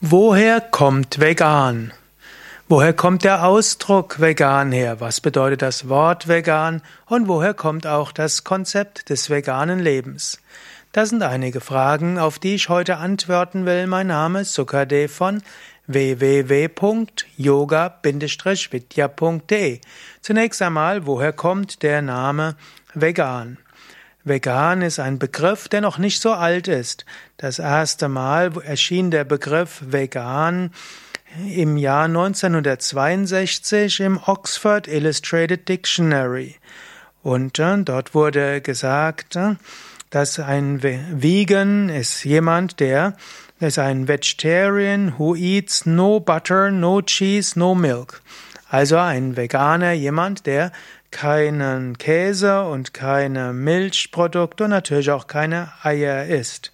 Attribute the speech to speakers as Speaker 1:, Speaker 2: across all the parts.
Speaker 1: Woher kommt vegan? Woher kommt der Ausdruck vegan her? Was bedeutet das Wort vegan? Und woher kommt auch das Konzept des veganen Lebens? Das sind einige Fragen, auf die ich heute antworten will. Mein Name ist Sukade von www.yoga-vidya.de. Zunächst einmal, woher kommt der Name vegan? Vegan ist ein Begriff, der noch nicht so alt ist. Das erste Mal erschien der Begriff vegan im Jahr 1962 im Oxford Illustrated Dictionary. Und äh, dort wurde gesagt, äh, dass ein Vegan ist jemand, der ist ein Vegetarian who eats no butter, no cheese, no milk. Also ein Veganer, jemand, der keinen Käse und keine Milchprodukte und natürlich auch keine Eier isst.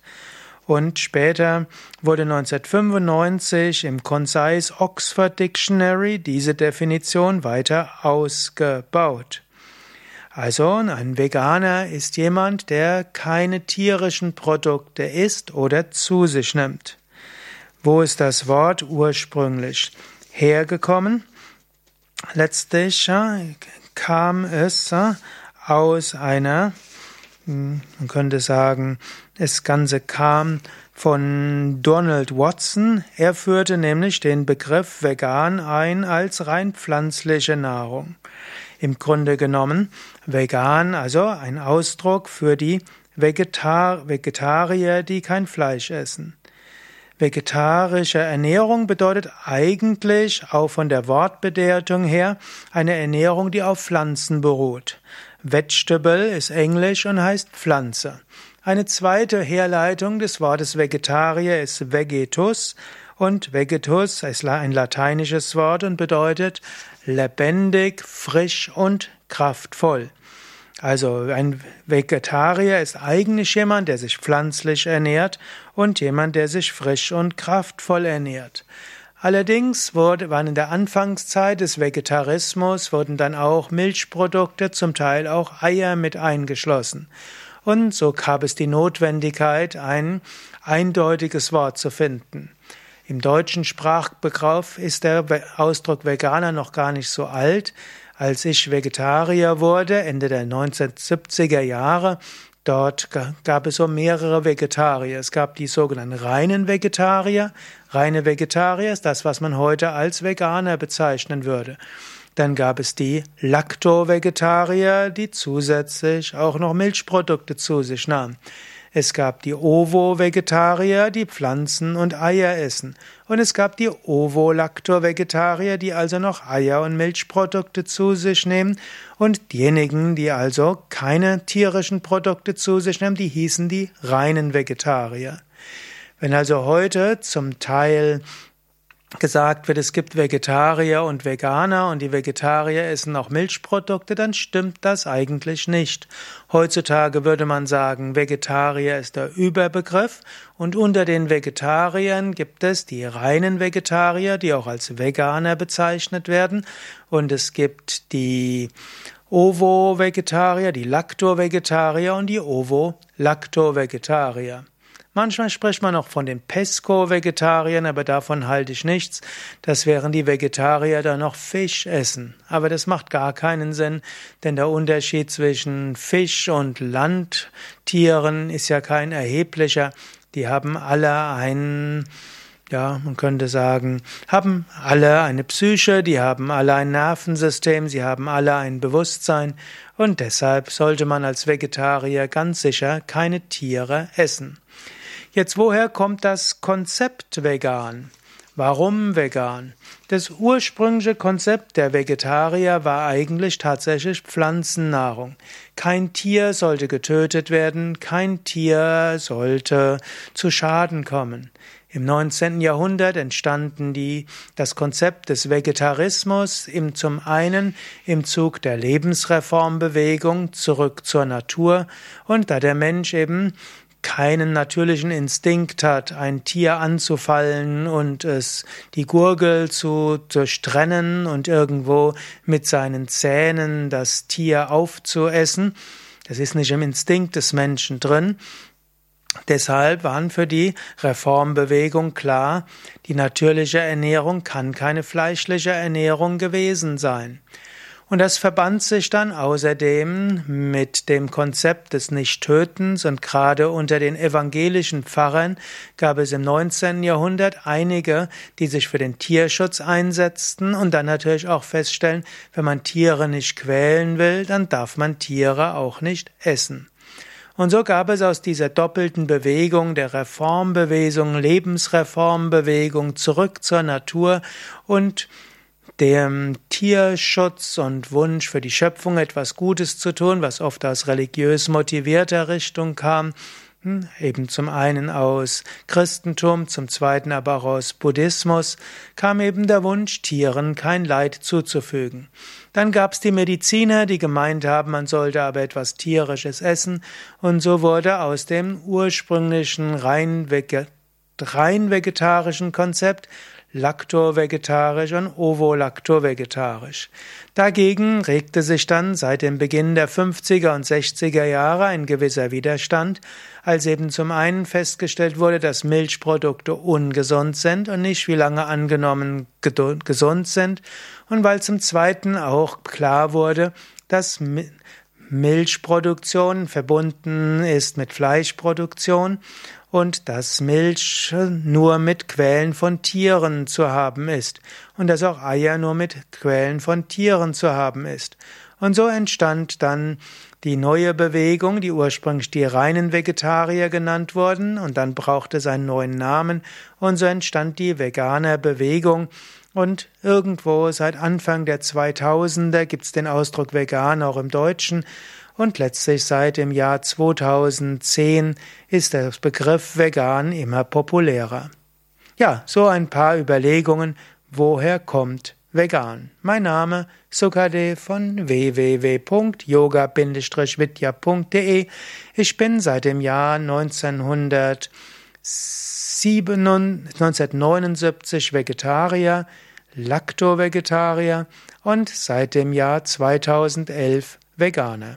Speaker 1: Und später wurde 1995 im Concise Oxford Dictionary diese Definition weiter ausgebaut. Also ein Veganer ist jemand, der keine tierischen Produkte isst oder zu sich nimmt. Wo ist das Wort ursprünglich hergekommen? Letztlich kam es aus einer, hm, man könnte sagen, das Ganze kam von Donald Watson. Er führte nämlich den Begriff vegan ein als rein pflanzliche Nahrung. Im Grunde genommen vegan, also ein Ausdruck für die Vegetar Vegetarier, die kein Fleisch essen. Vegetarische Ernährung bedeutet eigentlich auch von der Wortbedeutung her eine Ernährung, die auf Pflanzen beruht. Vegetable ist Englisch und heißt Pflanze. Eine zweite Herleitung des Wortes Vegetarier ist Vegetus und Vegetus ist ein lateinisches Wort und bedeutet lebendig, frisch und kraftvoll. Also ein Vegetarier ist eigentlich jemand, der sich pflanzlich ernährt und jemand, der sich frisch und kraftvoll ernährt. Allerdings wurde, waren in der Anfangszeit des Vegetarismus wurden dann auch Milchprodukte, zum Teil auch Eier mit eingeschlossen. Und so gab es die Notwendigkeit, ein eindeutiges Wort zu finden. Im deutschen Sprachbegriff ist der Ausdruck Veganer noch gar nicht so alt. Als ich Vegetarier wurde, Ende der 1970er Jahre, dort gab es so mehrere Vegetarier. Es gab die sogenannten reinen Vegetarier. Reine Vegetarier ist das, was man heute als Veganer bezeichnen würde. Dann gab es die Lacto-Vegetarier, die zusätzlich auch noch Milchprodukte zu sich nahmen. Es gab die Ovo-Vegetarier, die Pflanzen und Eier essen. Und es gab die Ovo-Lacto-Vegetarier, die also noch Eier und Milchprodukte zu sich nehmen. Und diejenigen, die also keine tierischen Produkte zu sich nehmen, die hießen die reinen Vegetarier. Wenn also heute zum Teil gesagt wird, es gibt Vegetarier und Veganer und die Vegetarier essen auch Milchprodukte, dann stimmt das eigentlich nicht. Heutzutage würde man sagen, Vegetarier ist der Überbegriff und unter den Vegetariern gibt es die reinen Vegetarier, die auch als Veganer bezeichnet werden und es gibt die Ovo-Vegetarier, die Lacto-Vegetarier und die Ovo-Lacto-Vegetarier. Manchmal spricht man auch von den Pesco-Vegetariern, aber davon halte ich nichts. Das wären die Vegetarier, die noch Fisch essen. Aber das macht gar keinen Sinn, denn der Unterschied zwischen Fisch und Landtieren ist ja kein erheblicher. Die haben alle einen ja, man könnte sagen, haben alle eine Psyche, die haben alle ein Nervensystem, sie haben alle ein Bewusstsein und deshalb sollte man als Vegetarier ganz sicher keine Tiere essen. Jetzt, woher kommt das Konzept vegan? Warum vegan? Das ursprüngliche Konzept der Vegetarier war eigentlich tatsächlich Pflanzennahrung. Kein Tier sollte getötet werden, kein Tier sollte zu Schaden kommen. Im 19. Jahrhundert entstanden die, das Konzept des Vegetarismus im, zum einen im Zug der Lebensreformbewegung zurück zur Natur und da der Mensch eben keinen natürlichen Instinkt hat, ein Tier anzufallen und es die Gurgel zu durchtrennen und irgendwo mit seinen Zähnen das Tier aufzuessen. Das ist nicht im Instinkt des Menschen drin. Deshalb waren für die Reformbewegung klar, die natürliche Ernährung kann keine fleischliche Ernährung gewesen sein. Und das verband sich dann außerdem mit dem Konzept des Nichttötens und gerade unter den evangelischen Pfarrern gab es im 19. Jahrhundert einige, die sich für den Tierschutz einsetzten und dann natürlich auch feststellen, wenn man Tiere nicht quälen will, dann darf man Tiere auch nicht essen. Und so gab es aus dieser doppelten Bewegung der Reformbewegung, Lebensreformbewegung zurück zur Natur und dem Tierschutz und Wunsch für die Schöpfung etwas Gutes zu tun, was oft aus religiös motivierter Richtung kam, hm, eben zum einen aus Christentum, zum zweiten aber auch aus Buddhismus, kam eben der Wunsch, Tieren kein Leid zuzufügen. Dann gab's die Mediziner, die gemeint haben, man sollte aber etwas tierisches essen, und so wurde aus dem ursprünglichen rein, rein vegetarischen Konzept laktovegetarisch und ovolaktovegetarisch. Dagegen regte sich dann seit dem Beginn der 50er und 60er Jahre ein gewisser Widerstand, als eben zum einen festgestellt wurde, dass Milchprodukte ungesund sind und nicht wie lange angenommen gesund sind, und weil zum zweiten auch klar wurde, dass Milchproduktion verbunden ist mit Fleischproduktion und dass Milch nur mit Quellen von Tieren zu haben ist und dass auch Eier nur mit Quellen von Tieren zu haben ist. Und so entstand dann die neue Bewegung, die ursprünglich die reinen Vegetarier genannt wurden, und dann brauchte es einen neuen Namen, und so entstand die Veganer-Bewegung, und irgendwo seit Anfang der 2000er gibt es den Ausdruck vegan auch im Deutschen, und letztlich seit dem Jahr 2010 ist der Begriff vegan immer populärer. Ja, so ein paar Überlegungen, woher kommt vegan? Mein Name Sukade von www.yoga-vidya.de. Ich bin seit dem Jahr 1979 Vegetarier, Lacto-Vegetarier und seit dem Jahr 2011 Veganer.